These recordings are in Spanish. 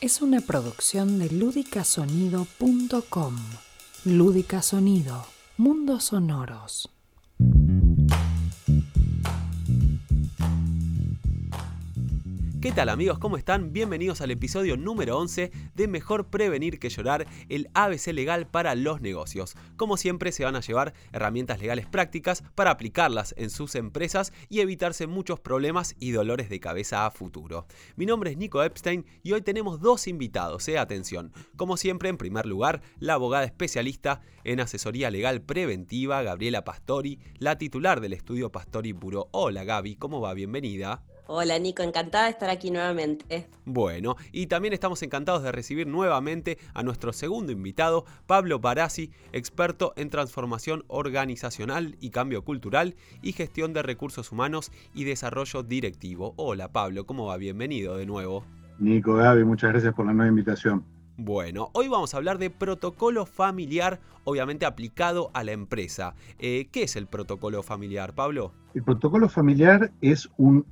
es una producción de ludicasonido.com. Lúdica Sonido, mundos sonoros. ¿Qué tal amigos? ¿Cómo están? Bienvenidos al episodio número 11 de Mejor Prevenir que Llorar, el ABC legal para los negocios. Como siempre se van a llevar herramientas legales prácticas para aplicarlas en sus empresas y evitarse muchos problemas y dolores de cabeza a futuro. Mi nombre es Nico Epstein y hoy tenemos dos invitados, eh, atención. Como siempre, en primer lugar, la abogada especialista en asesoría legal preventiva, Gabriela Pastori, la titular del estudio Pastori Puro. Hola Gaby, ¿cómo va? Bienvenida. Hola Nico, encantada de estar aquí nuevamente. Bueno, y también estamos encantados de recibir nuevamente a nuestro segundo invitado, Pablo Barassi, experto en transformación organizacional y cambio cultural y gestión de recursos humanos y desarrollo directivo. Hola Pablo, ¿cómo va? Bienvenido de nuevo. Nico, Gaby, muchas gracias por la nueva invitación. Bueno, hoy vamos a hablar de protocolo familiar, obviamente aplicado a la empresa. Eh, ¿Qué es el protocolo familiar, Pablo? El protocolo familiar es un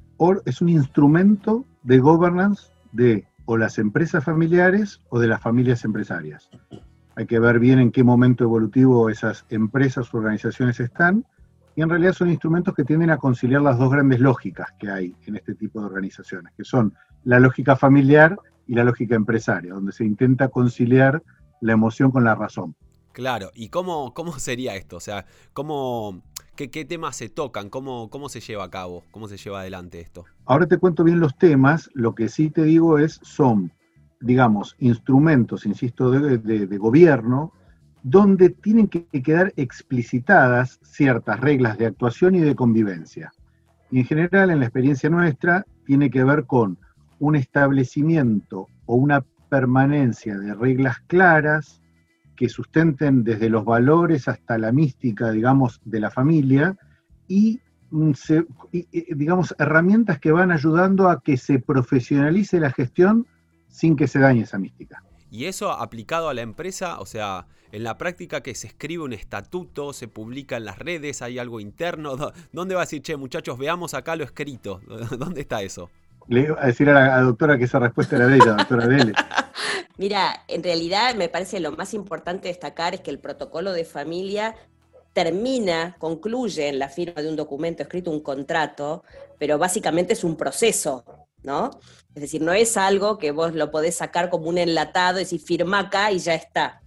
es un instrumento de governance de o las empresas familiares o de las familias empresarias. Hay que ver bien en qué momento evolutivo esas empresas o organizaciones están, y en realidad son instrumentos que tienden a conciliar las dos grandes lógicas que hay en este tipo de organizaciones, que son la lógica familiar y la lógica empresaria, donde se intenta conciliar la emoción con la razón. Claro, ¿y cómo, cómo sería esto? O sea, ¿cómo, ¿Qué, temas se tocan? ¿Cómo, ¿Cómo se lleva a cabo? ¿Cómo se lleva adelante esto? Ahora te cuento bien los temas. Lo que sí te digo es, son, digamos, instrumentos, insisto, de, gobierno, donde tienen que quedar explicitadas ciertas reglas de actuación y de convivencia. Y en general, en la experiencia nuestra, tiene que ver con un establecimiento o una permanencia de reglas claras, que sustenten desde los valores hasta la mística, digamos, de la familia y, mm, digamos, herramientas que van ayudando a que se profesionalice la gestión sin que se dañe esa mística. Y eso aplicado a la empresa, o sea, en la práctica que se escribe un estatuto, se publica en las redes, hay algo interno, ¿dónde va a decir, che, muchachos, veamos acá lo escrito? ¿Dónde está eso? Le iba a decir a la doctora que esa respuesta era de ella, doctora Vélez. Mira, en realidad me parece lo más importante destacar es que el protocolo de familia termina, concluye en la firma de un documento escrito, un contrato, pero básicamente es un proceso, ¿no? Es decir, no es algo que vos lo podés sacar como un enlatado y decir, firma acá y ya está.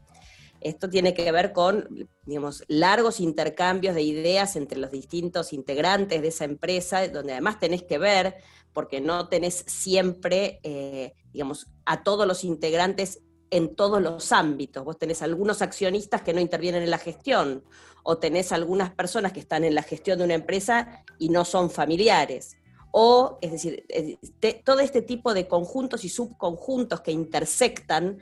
Esto tiene que ver con, digamos, largos intercambios de ideas entre los distintos integrantes de esa empresa, donde además tenés que ver porque no tenés siempre, eh, digamos, a todos los integrantes en todos los ámbitos. Vos tenés algunos accionistas que no intervienen en la gestión, o tenés algunas personas que están en la gestión de una empresa y no son familiares. O, es decir, todo este tipo de conjuntos y subconjuntos que intersectan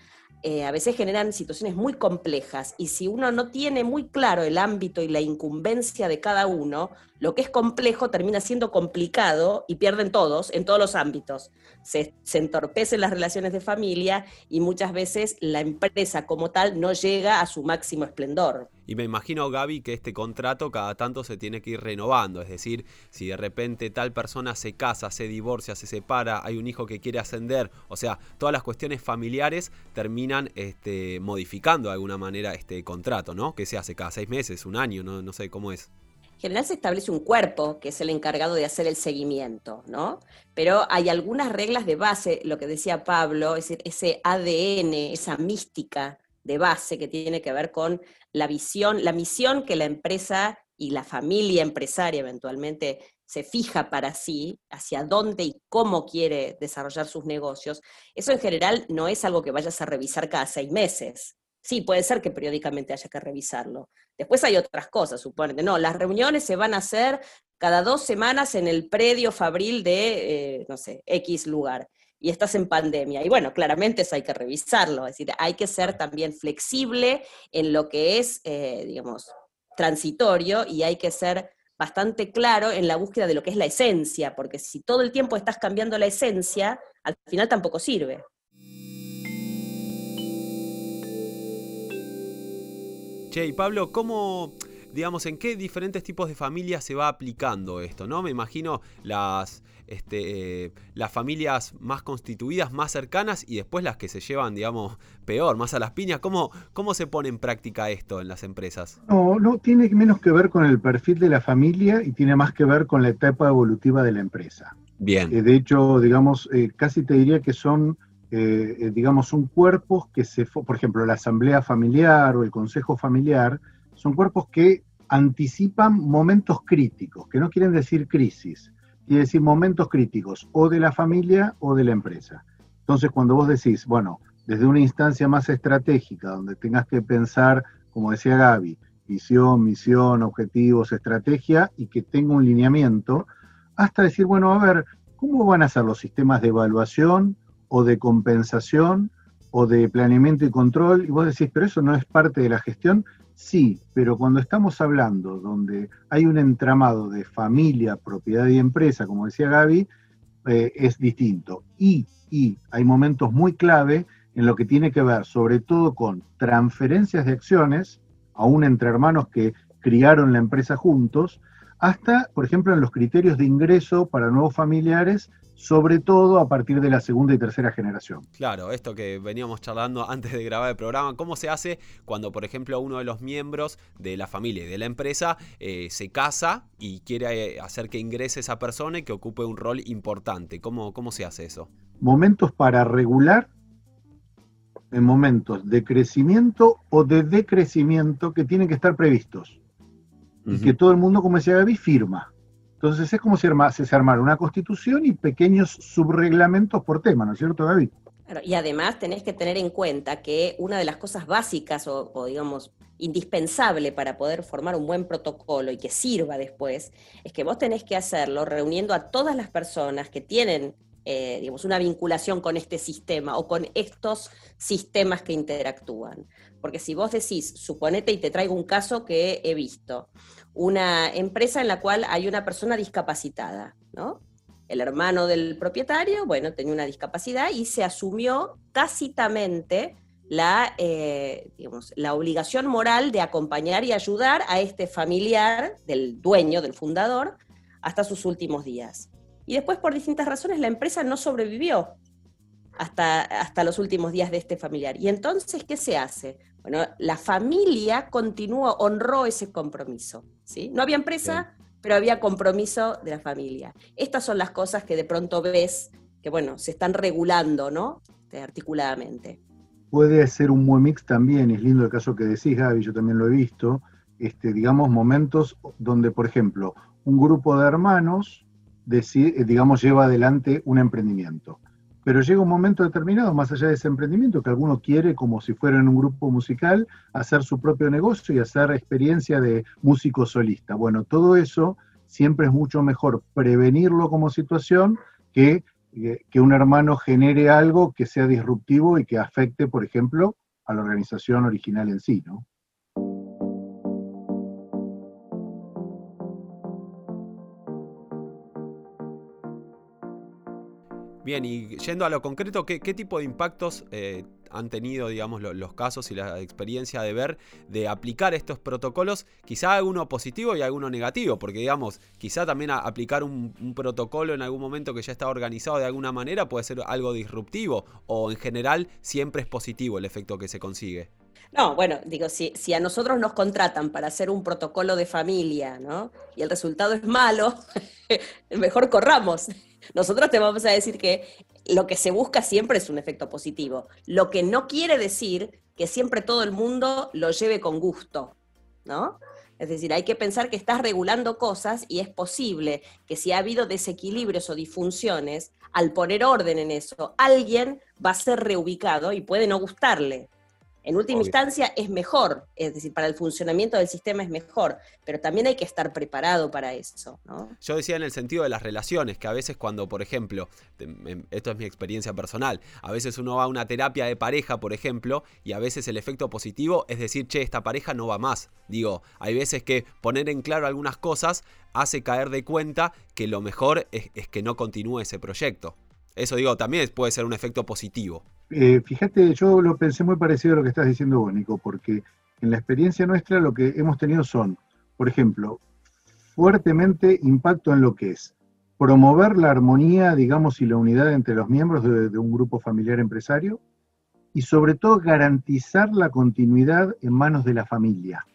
eh, a veces generan situaciones muy complejas y si uno no tiene muy claro el ámbito y la incumbencia de cada uno, lo que es complejo termina siendo complicado y pierden todos en todos los ámbitos. Se, se entorpecen las relaciones de familia y muchas veces la empresa como tal no llega a su máximo esplendor. Y me imagino, Gaby, que este contrato cada tanto se tiene que ir renovando. Es decir, si de repente tal persona se casa, se divorcia, se separa, hay un hijo que quiere ascender, o sea, todas las cuestiones familiares terminan este, modificando de alguna manera este contrato, ¿no? Que se hace cada seis meses, un año, no, sé cómo es. En general se establece un cuerpo que es el encargado de hacer el seguimiento, ¿no? Pero hay algunas reglas de base, lo que decía Pablo, es ese ADN, esa mística de base que tiene que ver con la visión, la misión que la empresa y la familia empresaria eventualmente se fija para sí, hacia dónde y cómo quiere desarrollar sus negocios, eso en general no es algo que vayas a revisar cada seis meses. Sí, puede ser que periódicamente haya que revisarlo. Después hay otras cosas, suponete. No, las reuniones se van a hacer cada dos semanas en el predio fabril de, eh, no sé, X lugar y estás en pandemia. Y bueno, claramente eso hay que revisarlo, es decir, hay que ser también flexible en lo que es, eh, digamos, transitorio y hay que ser bastante claro en la búsqueda de lo que es la esencia, porque si todo el tiempo estás cambiando la esencia, al final tampoco sirve. Che, y Pablo, ¿cómo digamos, en qué diferentes tipos de familias se va aplicando esto, ¿no? Me imagino las, este, las familias más constituidas, más cercanas y después las que se llevan, digamos, peor, más a las piñas. ¿Cómo, cómo se pone en práctica esto en las empresas? No, no tiene menos que ver con el perfil de la familia y tiene más que ver con la etapa evolutiva de la empresa. Bien. Eh, de hecho, digamos, eh, casi te diría que son, eh, digamos, son cuerpos que se, por ejemplo, la asamblea familiar o el consejo familiar, son cuerpos que anticipan momentos críticos, que no quieren decir crisis, quiere decir momentos críticos, o de la familia o de la empresa. Entonces, cuando vos decís, bueno, desde una instancia más estratégica, donde tengas que pensar, como decía Gaby, visión, misión, objetivos, estrategia, y que tenga un lineamiento, hasta decir, bueno, a ver, ¿cómo van a ser los sistemas de evaluación o de compensación o de planeamiento y control? Y vos decís, pero eso no es parte de la gestión. Sí, pero cuando estamos hablando donde hay un entramado de familia, propiedad y empresa, como decía Gaby, eh, es distinto. Y, y hay momentos muy clave en lo que tiene que ver sobre todo con transferencias de acciones, aún entre hermanos que criaron la empresa juntos, hasta, por ejemplo, en los criterios de ingreso para nuevos familiares, sobre todo a partir de la segunda y tercera generación. Claro, esto que veníamos charlando antes de grabar el programa, ¿cómo se hace cuando, por ejemplo, uno de los miembros de la familia y de la empresa eh, se casa y quiere eh, hacer que ingrese esa persona y que ocupe un rol importante? ¿Cómo, cómo se hace eso? Momentos para regular en momentos de crecimiento o de decrecimiento que tienen que estar previstos y que todo el mundo, como decía Gaby, firma. Entonces es como si se armara una constitución y pequeños subreglamentos por tema, ¿no es cierto, Gaby? y además tenés que tener en cuenta que una de las cosas básicas o, o, digamos indispensable para poder formar un buen protocolo y que sirva después, es que vos tenés que hacerlo reuniendo a todas las personas que tienen eh, digamos, una vinculación con este sistema o con estos sistemas que interactúan. Porque si vos decís, suponete y te traigo un caso que he visto, una empresa en la cual hay una persona discapacitada, ¿no? El hermano del propietario, bueno, tenía una discapacidad y se asumió tácitamente la, eh, la obligación moral de acompañar y ayudar a este familiar del dueño, del fundador, hasta sus últimos días. Y después, por distintas razones, la empresa no sobrevivió hasta, hasta los últimos días de este familiar. Y entonces, ¿qué se hace? Bueno, la familia continuó, honró ese compromiso. ¿sí? No había empresa, pero había compromiso de la familia. Estas son las cosas que de pronto ves que, bueno, se están regulando, ¿no? Este, articuladamente. Puede ser un buen mix también, es lindo el caso que decís, Gaby, yo también lo he visto, este, digamos, momentos donde, por ejemplo, un grupo de hermanos decir, eh, digamos, lleva adelante un emprendimiento. Pero llega un momento determinado, más allá de ese emprendimiento, que alguno quiere, como si fuera en un grupo musical, hacer su propio negocio y hacer experiencia de músico solista. Bueno, todo eso siempre es mucho mejor prevenirlo como situación que, eh, que un hermano genere algo que sea disruptivo y que afecte, por ejemplo, a la organización original en sí, ¿no? Bien, y yendo a lo concreto, ¿qué, tipo de impactos eh, han tenido, digamos, los casos y la experiencia de ver, de aplicar estos protocolos? Quizá alguno positivo y alguno negativo, porque, digamos, quizá también aplicar un, protocolo en algún momento que ya está organizado de alguna manera puede ser algo disruptivo, o en general siempre es positivo el efecto que se consigue. No, bueno, digo, si, a nosotros nos contratan para hacer un protocolo de familia, ¿no? Y el resultado es malo, mejor corramos. Nosotros te vamos a decir que lo que se busca siempre es un efecto positivo, lo que no quiere decir que siempre todo el mundo lo lleve con gusto, ¿no? Es decir, hay que pensar que estás regulando cosas y es posible que si ha habido desequilibrios o disfunciones, al poner orden en eso, alguien va a ser reubicado y puede no gustarle. En última instancia es mejor, es decir, para el funcionamiento del sistema es mejor, pero también hay que estar preparado para eso. ¿no? Yo decía en el sentido de las relaciones, que a veces cuando, por ejemplo, esto es mi experiencia personal, a veces uno va a una terapia de pareja, por ejemplo, y a veces el efecto positivo es decir, che, esta pareja no va más. Digo, hay veces que poner en claro algunas cosas hace caer de cuenta que lo mejor es, es que no continúe ese proyecto. Eso digo, también puede ser un efecto positivo. Eh, fíjate, yo lo pensé muy parecido a lo que estás diciendo vos, Nico, porque en la experiencia nuestra lo que hemos tenido son por ejemplo, fuertemente impacto en lo que es promover la armonía, digamos, y la unidad entre los miembros de, un grupo familiar empresario, y sobre todo garantizar la continuidad en manos de la familia.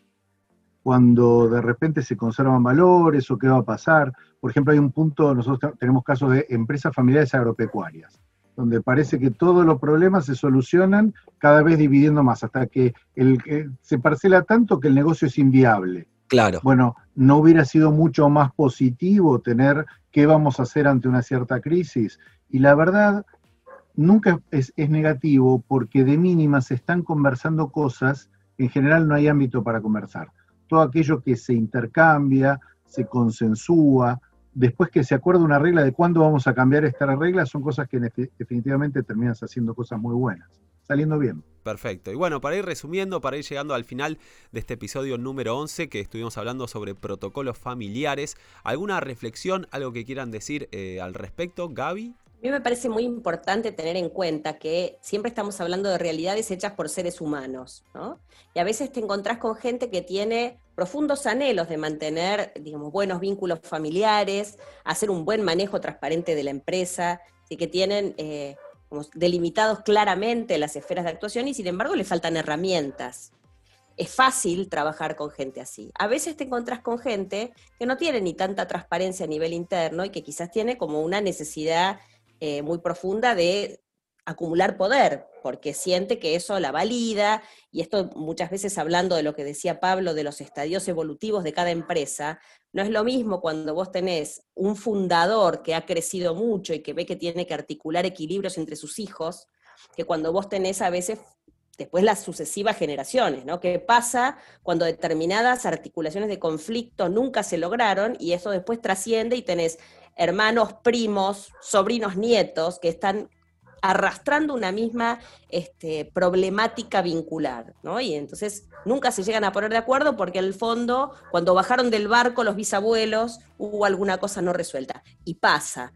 Cuando de repente se conservan valores o qué va a pasar. Por ejemplo, hay un punto, nosotros tenemos casos de empresas familiares agropecuarias, donde parece que todos los problemas se solucionan cada vez dividiendo más, hasta que el, se parcela tanto que el negocio es inviable. Claro. Bueno, ¿no hubiera sido mucho más positivo tener qué vamos a hacer ante una cierta crisis? Y la verdad, nunca es, negativo porque de mínima se están conversando cosas que en general no hay ámbito para conversar. Todo aquello que se intercambia, se consensúa, después que se acuerda una regla de cuándo vamos a cambiar esta regla, son cosas que definitivamente terminan haciendo cosas muy buenas saliendo bien. Perfecto. Y bueno, para ir resumiendo, para ir llegando al final de este episodio número 11 que estuvimos hablando sobre protocolos familiares, ¿alguna reflexión, algo que quieran decir eh, al respecto, Gaby? A mí me parece muy importante tener en cuenta que siempre estamos hablando de realidades hechas por seres humanos, ¿no? Y a veces te encontrás con gente que tiene profundos anhelos de mantener, digamos, buenos vínculos familiares, hacer un buen manejo transparente de la empresa, y que tienen eh, delimitados claramente las esferas de actuación y sin embargo le faltan herramientas. Es fácil trabajar con gente así. A veces te encontrás con gente que no tiene ni tanta transparencia a nivel interno y que quizás tiene como una necesidad eh, muy profunda de acumular poder, porque siente que eso la valida, y esto muchas veces hablando de lo que decía Pablo de los estadios evolutivos de cada empresa, no es lo mismo cuando vos tenés un fundador que ha crecido mucho y que ve que tiene que articular equilibrios entre sus hijos, que cuando vos tenés a veces después las sucesivas generaciones, ¿no? ¿Qué pasa cuando determinadas articulaciones de conflicto nunca se lograron y eso después trasciende y tenés hermanos, primos, sobrinos, nietos que están arrastrando una misma este, problemática vincular, ¿no? Y entonces nunca se llegan a poner de acuerdo porque el fondo, cuando bajaron del barco los bisabuelos, hubo alguna cosa no resuelta. Y pasa.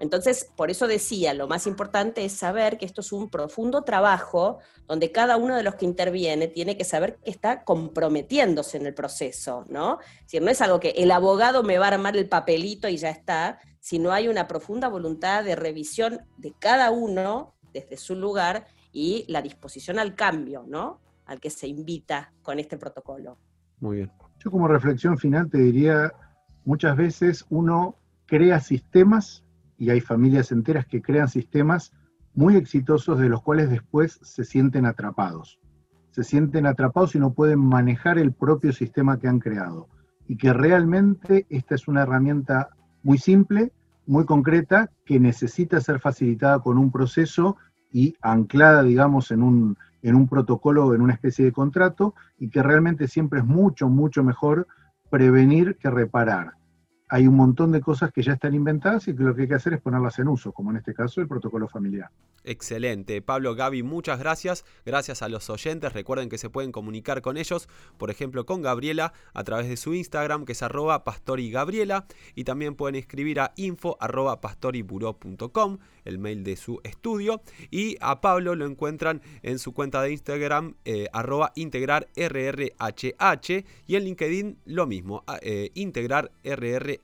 Entonces, por eso decía, lo más importante es saber que esto es un profundo trabajo donde cada uno de los que interviene tiene que saber que está comprometiéndose en el proceso, ¿no? Decir, no es algo que el abogado me va a armar el papelito y ya está, sino hay una profunda voluntad de revisión de cada uno desde su lugar y la disposición al cambio, ¿no? Al que se invita con este protocolo. Muy bien. Yo como reflexión final te diría, muchas veces uno crea sistemas y hay familias enteras que crean sistemas muy exitosos de los cuales después se sienten atrapados. Se sienten atrapados y no pueden manejar el propio sistema que han creado. Y que realmente esta es una herramienta muy simple, muy concreta, que necesita ser facilitada con un proceso y anclada, digamos, en un, en un protocolo, en una especie de contrato, y que realmente siempre es mucho, mucho mejor prevenir que reparar hay un montón de cosas que ya están inventadas y que lo que hay que hacer es ponerlas en uso, como en este caso el protocolo familiar. Excelente. Pablo, Gaby, muchas gracias. Gracias a los oyentes. Recuerden que se pueden comunicar con ellos, por ejemplo, con Gabriela a través de su Instagram, que es arroba pastorigabriela. Y también pueden escribir a info arroba el mail de su estudio. Y a Pablo lo encuentran en su cuenta de Instagram, eh, arroba integrar RRHH. Y en LinkedIn lo mismo, eh, integrar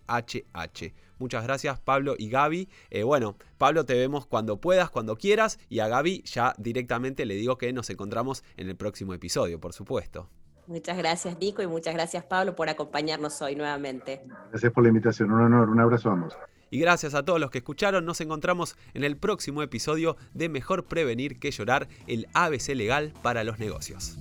RRHH. Muchas gracias Pablo y Gaby. Eh, bueno, Pablo te vemos cuando puedas, cuando quieras. Y a Gaby ya directamente le digo que nos encontramos en el próximo episodio, por supuesto. Muchas gracias Nico y muchas gracias Pablo por acompañarnos hoy nuevamente. Gracias por la invitación, un honor, un abrazo a ambos. Y gracias a todos los que escucharon, nos encontramos en el próximo episodio de Mejor Prevenir que Llorar, el ABC legal para los negocios.